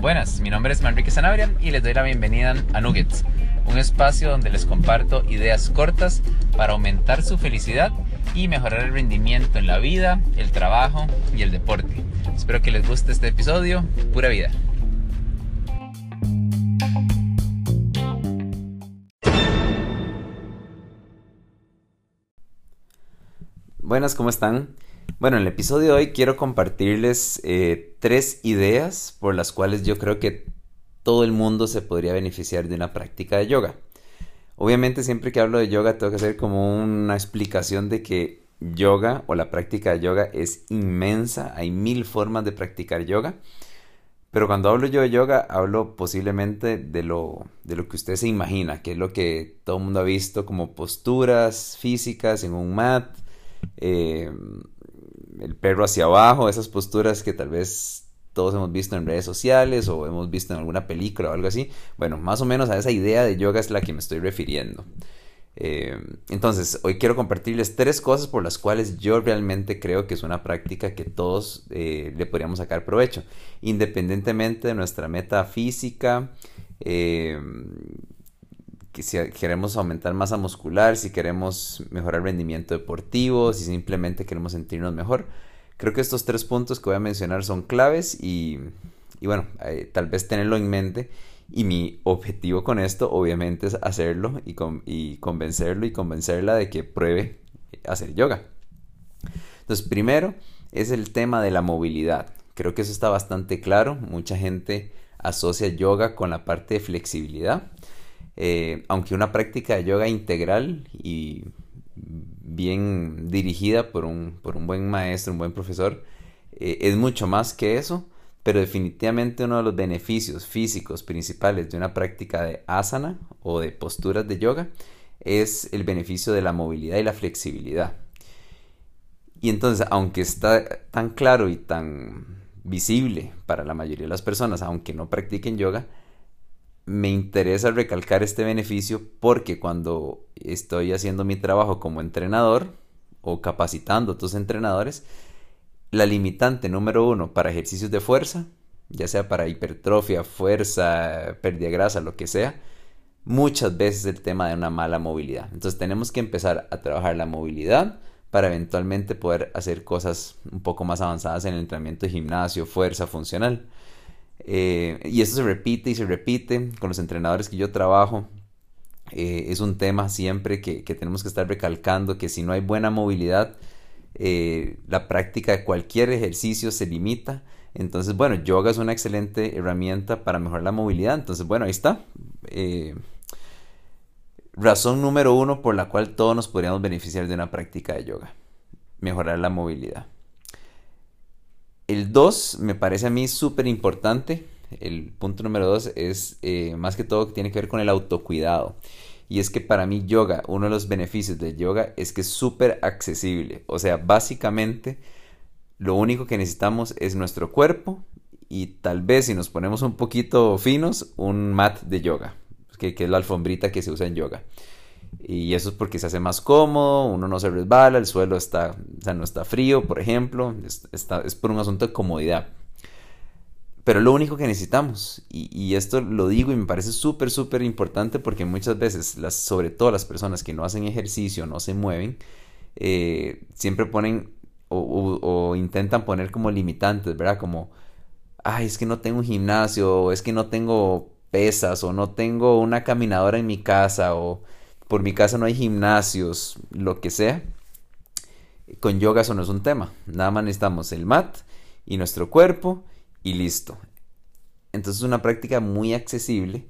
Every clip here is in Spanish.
Buenas, mi nombre es Manrique Sanabria y les doy la bienvenida a Nuggets, un espacio donde les comparto ideas cortas para aumentar su felicidad y mejorar el rendimiento en la vida, el trabajo y el deporte. Espero que les guste este episodio. Pura vida. Buenas, ¿cómo están? Bueno, en el episodio de hoy quiero compartirles eh, tres ideas por las cuales yo creo que todo el mundo se podría beneficiar de una práctica de yoga. Obviamente siempre que hablo de yoga tengo que hacer como una explicación de que yoga o la práctica de yoga es inmensa, hay mil formas de practicar yoga. Pero cuando hablo yo de yoga, hablo posiblemente de lo, de lo que usted se imagina, que es lo que todo el mundo ha visto como posturas físicas en un mat, eh, el perro hacia abajo, esas posturas que tal vez todos hemos visto en redes sociales o hemos visto en alguna película o algo así. Bueno, más o menos a esa idea de yoga es la que me estoy refiriendo. Eh, entonces, hoy quiero compartirles tres cosas por las cuales yo realmente creo que es una práctica que todos eh, le podríamos sacar provecho, independientemente de nuestra meta física, si queremos aumentar masa muscular, si queremos mejorar rendimiento deportivo, si simplemente queremos sentirnos mejor. Creo que estos tres puntos que voy a mencionar son claves y, bueno, eh, tal vez tenerlo en mente. Y mi objetivo con esto obviamente es hacerlo y, y convencerlo y convencerla de que pruebe hacer yoga. Entonces, primero es el tema de la movilidad. Creo que eso está bastante claro. Mucha gente asocia yoga con la parte de flexibilidad. Eh, aunque una práctica de yoga integral y bien dirigida por un, buen maestro, un buen profesor, eh, es mucho más que eso, pero definitivamente uno de los beneficios físicos principales de una práctica de asana o de posturas de yoga es el beneficio de la movilidad y la flexibilidad. Y entonces, aunque está tan claro y tan visible para la mayoría de las personas, aunque no practiquen yoga, me interesa recalcar este beneficio porque cuando estoy haciendo mi trabajo como entrenador o capacitando a otros entrenadores, la limitante número uno para ejercicios de fuerza, ya sea para hipertrofia, fuerza, pérdida de grasa, lo que sea, muchas veces el tema de una mala movilidad. Entonces tenemos que empezar a trabajar la movilidad para eventualmente poder hacer cosas un poco más avanzadas en el entrenamiento de gimnasio, fuerza funcional. Eh, y eso se repite y se repite con los entrenadores que yo trabajo. Eh, es un tema siempre que, tenemos que estar recalcando que si no hay buena movilidad, eh, la práctica de cualquier ejercicio se limita. Entonces, bueno, yoga es una excelente herramienta para mejorar la movilidad. Entonces, bueno, ahí está. razón número uno por la cual todos nos podríamos beneficiar de una práctica de yoga. Mejorar la movilidad. El 2 me parece a mí súper importante. El punto número 2 es eh, más que todo que tiene que ver con el autocuidado. Y es que para mí yoga, uno de los beneficios de yoga es que es súper accesible. O sea, básicamente lo único que necesitamos es nuestro cuerpo y tal vez si nos ponemos un poquito finos, un mat de yoga, que es la alfombrita que se usa en yoga. Y eso es porque se hace más cómodo, uno no se resbala, el suelo está, no está frío, por ejemplo, es, es por un asunto de comodidad. Pero lo único que necesitamos, y, esto lo digo y me parece súper, súper importante porque muchas veces, las, sobre todo las personas que no hacen ejercicio, no se mueven, eh, siempre ponen o, o, intentan poner como limitantes, ¿verdad? Como, ay, es que no tengo un gimnasio, o es que no tengo pesas, o no tengo una caminadora en mi casa, o por mi casa no hay gimnasios, lo que sea, con yoga eso no es un tema. Nada más necesitamos el mat y nuestro cuerpo y listo. Entonces es una práctica muy accesible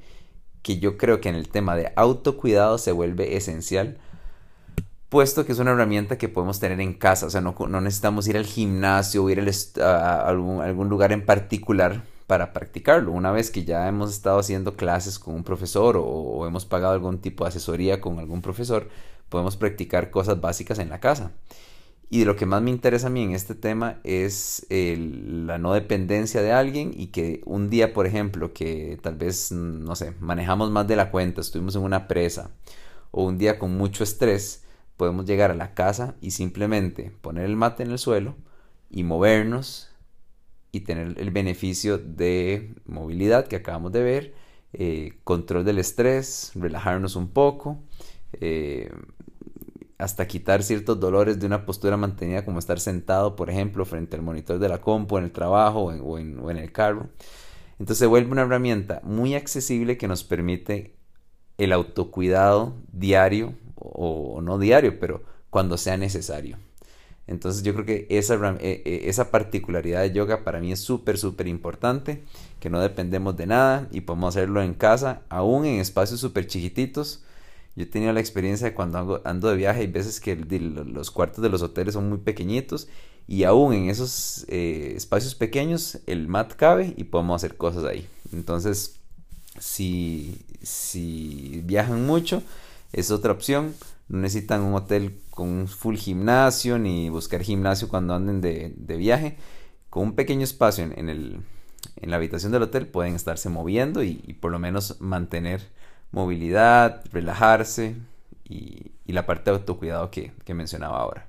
que yo creo que en el tema de autocuidado se vuelve esencial, puesto que es una herramienta que podemos tener en casa. O sea, no, necesitamos ir al gimnasio o ir a, algún, algún lugar en particular para practicarlo. Una vez que ya hemos estado haciendo clases con un profesor o, hemos pagado algún tipo de asesoría con algún profesor, podemos practicar cosas básicas en la casa. Y de lo que más me interesa a mí en este tema es la no dependencia de alguien y que un día, por ejemplo, que tal vez, no sé, manejamos más de la cuenta, estuvimos en una presa o un día con mucho estrés, podemos llegar a la casa y simplemente poner el mate en el suelo, y movernos y tener el beneficio de movilidad que acabamos de ver, eh, control del estrés, relajarnos un poco, eh, hasta quitar ciertos dolores de una postura mantenida como estar sentado, por ejemplo, frente al monitor de la compu en el trabajo o en, o el carro. Entonces se vuelve una herramienta muy accesible que nos permite el autocuidado diario o, no diario, pero cuando sea necesario. Entonces yo creo que esa, e, e, esa particularidad de yoga para mí es súper, súper importante, que no dependemos de nada y podemos hacerlo en casa, aún en espacios súper chiquititos. Yo he tenido la experiencia de cuando ando, de viaje, hay veces que los cuartos de los hoteles son muy pequeñitos y aún en esos eh, espacios pequeños el mat cabe y podemos hacer cosas ahí. Entonces, si, si viajan mucho, es otra opción. No necesitan un hotel con un full gimnasio ni buscar gimnasio cuando anden de, viaje. Con un pequeño espacio en, el, en, la habitación del hotel pueden estarse moviendo y, por lo menos mantener movilidad, relajarse y, la parte de autocuidado que, que mencionaba ahora.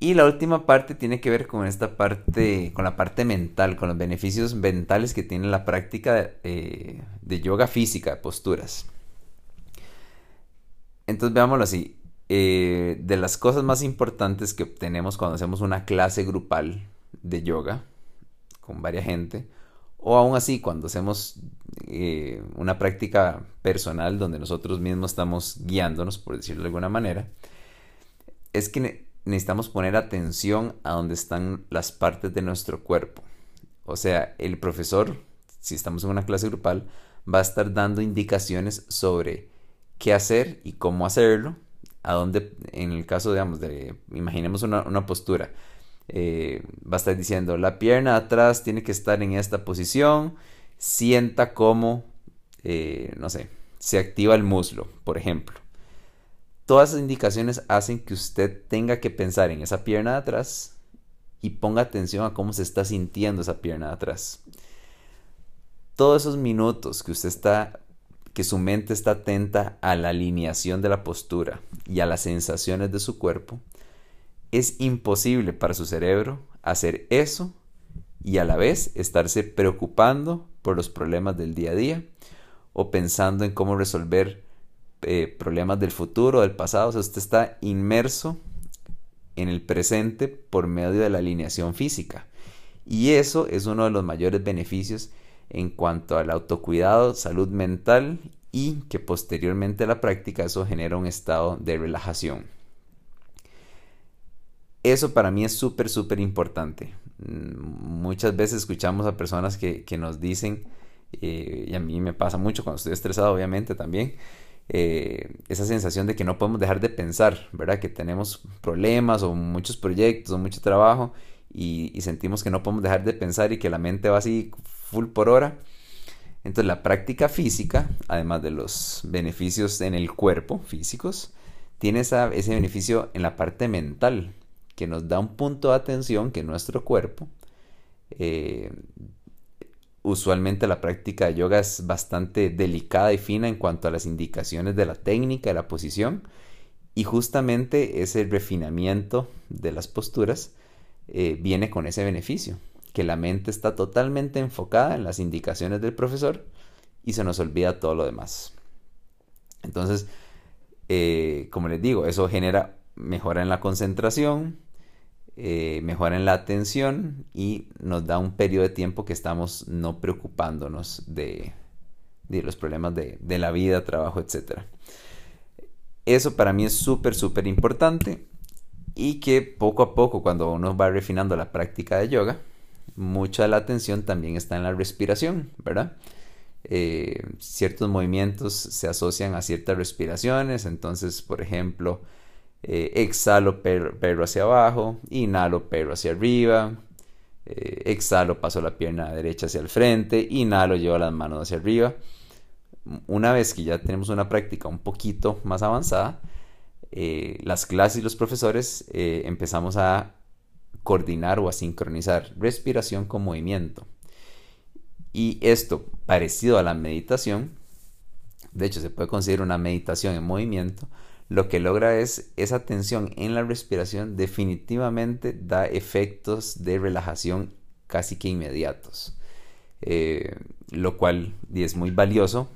Y la última parte tiene que ver con esta parte, con la parte mental, con los beneficios mentales que tiene la práctica eh, de yoga física, de posturas. Entonces veámoslo así. Eh, de las cosas más importantes que obtenemos cuando hacemos una clase grupal de yoga con varias gente, o aún así cuando hacemos eh, una práctica personal donde nosotros mismos estamos guiándonos, por decirlo de alguna manera, es que necesitamos poner atención a donde están las partes de nuestro cuerpo. O sea, el profesor, si estamos en una clase grupal, va a estar dando indicaciones sobre qué hacer y cómo hacerlo. A dónde, en el caso, digamos, de, imaginemos una, postura, eh, va a estar diciendo, la pierna atrás tiene que estar en esta posición, sienta cómo, eh, no sé, se activa el muslo, por ejemplo. Todas esas indicaciones hacen que usted tenga que pensar en esa pierna de atrás y ponga atención a cómo se está sintiendo esa pierna de atrás. Todos esos minutos que usted está, que su mente está atenta a la alineación de la postura y a las sensaciones de su cuerpo, es imposible para su cerebro hacer eso y a la vez estarse preocupando por los problemas del día a día o pensando en cómo resolver eh, problemas del futuro, del pasado, o usted está inmerso en el presente por medio de la alineación física. Y eso es uno de los mayores beneficios en cuanto al autocuidado, salud mental y que posteriormente a la práctica eso genera un estado de relajación. Eso para mí es súper, súper importante. Mm, muchas veces escuchamos a personas que, nos dicen, eh, y a mí me pasa mucho cuando estoy estresado obviamente también, eh, esa sensación de que no podemos dejar de pensar, ¿verdad? Que tenemos problemas o muchos proyectos o mucho trabajo y, sentimos que no podemos dejar de pensar y que la mente va así full por hora. Entonces la práctica física, además de los beneficios en el cuerpo físicos, tiene ese beneficio en la parte mental, que nos da un punto de atención que nuestro cuerpo eh, Usualmente la práctica de yoga es bastante delicada y fina en cuanto a las indicaciones de la técnica, de la posición y justamente ese refinamiento de las posturas eh, viene con ese beneficio, que la mente está totalmente enfocada en las indicaciones del profesor y se nos olvida todo lo demás. Entonces, eh, como les digo, eso genera mejora en la concentración, eh, mejora en la atención y nos da un periodo de tiempo que estamos no preocupándonos de, los problemas de, la vida, trabajo, etc. Eso para mí es súper, súper importante y que poco a poco cuando uno va refinando la práctica de yoga, mucha de la atención también está en la respiración, ¿verdad? Eh, ciertos movimientos se asocian a ciertas respiraciones, entonces, por ejemplo, eh, exhalo perro, hacia abajo, inhalo perro hacia arriba, eh, exhalo paso la pierna derecha hacia el frente, inhalo llevo las manos hacia arriba. Una vez que ya tenemos una práctica un poquito más avanzada, eh, las clases y los profesores empezamos a coordinar o a sincronizar respiración con movimiento. Y esto, parecido a la meditación, de hecho se puede considerar una meditación en movimiento, lo que logra es esa tensión en la respiración definitivamente da efectos de relajación casi que inmediatos. Eh, lo cual es muy valioso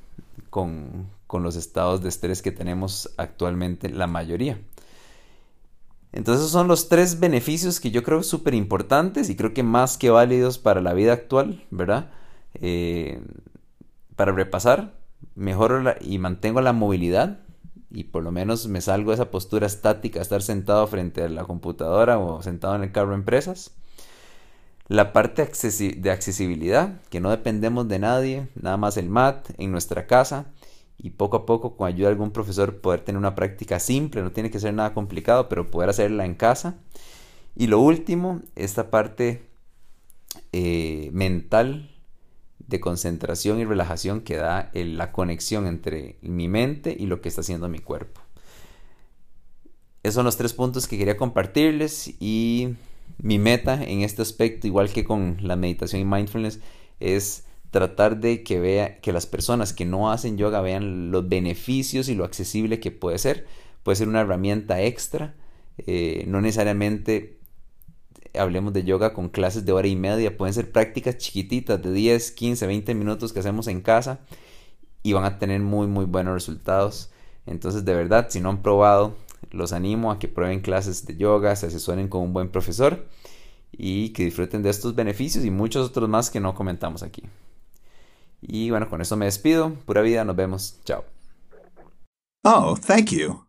con, con los estados de estrés que tenemos actualmente la mayoría. Entonces son los tres beneficios que yo creo súper importantes y creo que más que válidos para la vida actual, ¿verdad? Eh, para repasar, mejoro y mantengo la movilidad y por lo menos me salgo de esa postura estática, estar sentado frente a la computadora o sentado en el carro de empresas. La parte de accesibilidad, que no dependemos de nadie, nada más el MAT en nuestra casa y poco a poco con ayuda de algún profesor poder tener una práctica simple, no tiene que ser nada complicado, pero poder hacerla en casa. Y lo último, esta parte eh, mental de concentración y relajación que da la conexión entre mi mente y lo que está haciendo mi cuerpo. Esos son los tres puntos que quería compartirles y mi meta en este aspecto, igual que con la meditación y mindfulness, es tratar de que vea que las personas que no hacen yoga vean los beneficios y lo accesible que puede ser. Puede ser una herramienta extra, eh, no necesariamente hablemos de yoga con clases de hora y media, pueden ser prácticas chiquititas de 10, 15, 20 minutos que hacemos en casa y van a tener muy muy buenos resultados. Entonces de verdad, si no han probado, los animo a que prueben clases de yoga, se asesoren con un buen profesor y que disfruten de estos beneficios y muchos otros más que no comentamos aquí. Y bueno, con eso me despido. Pura vida, nos vemos. Chao. Oh, thank you.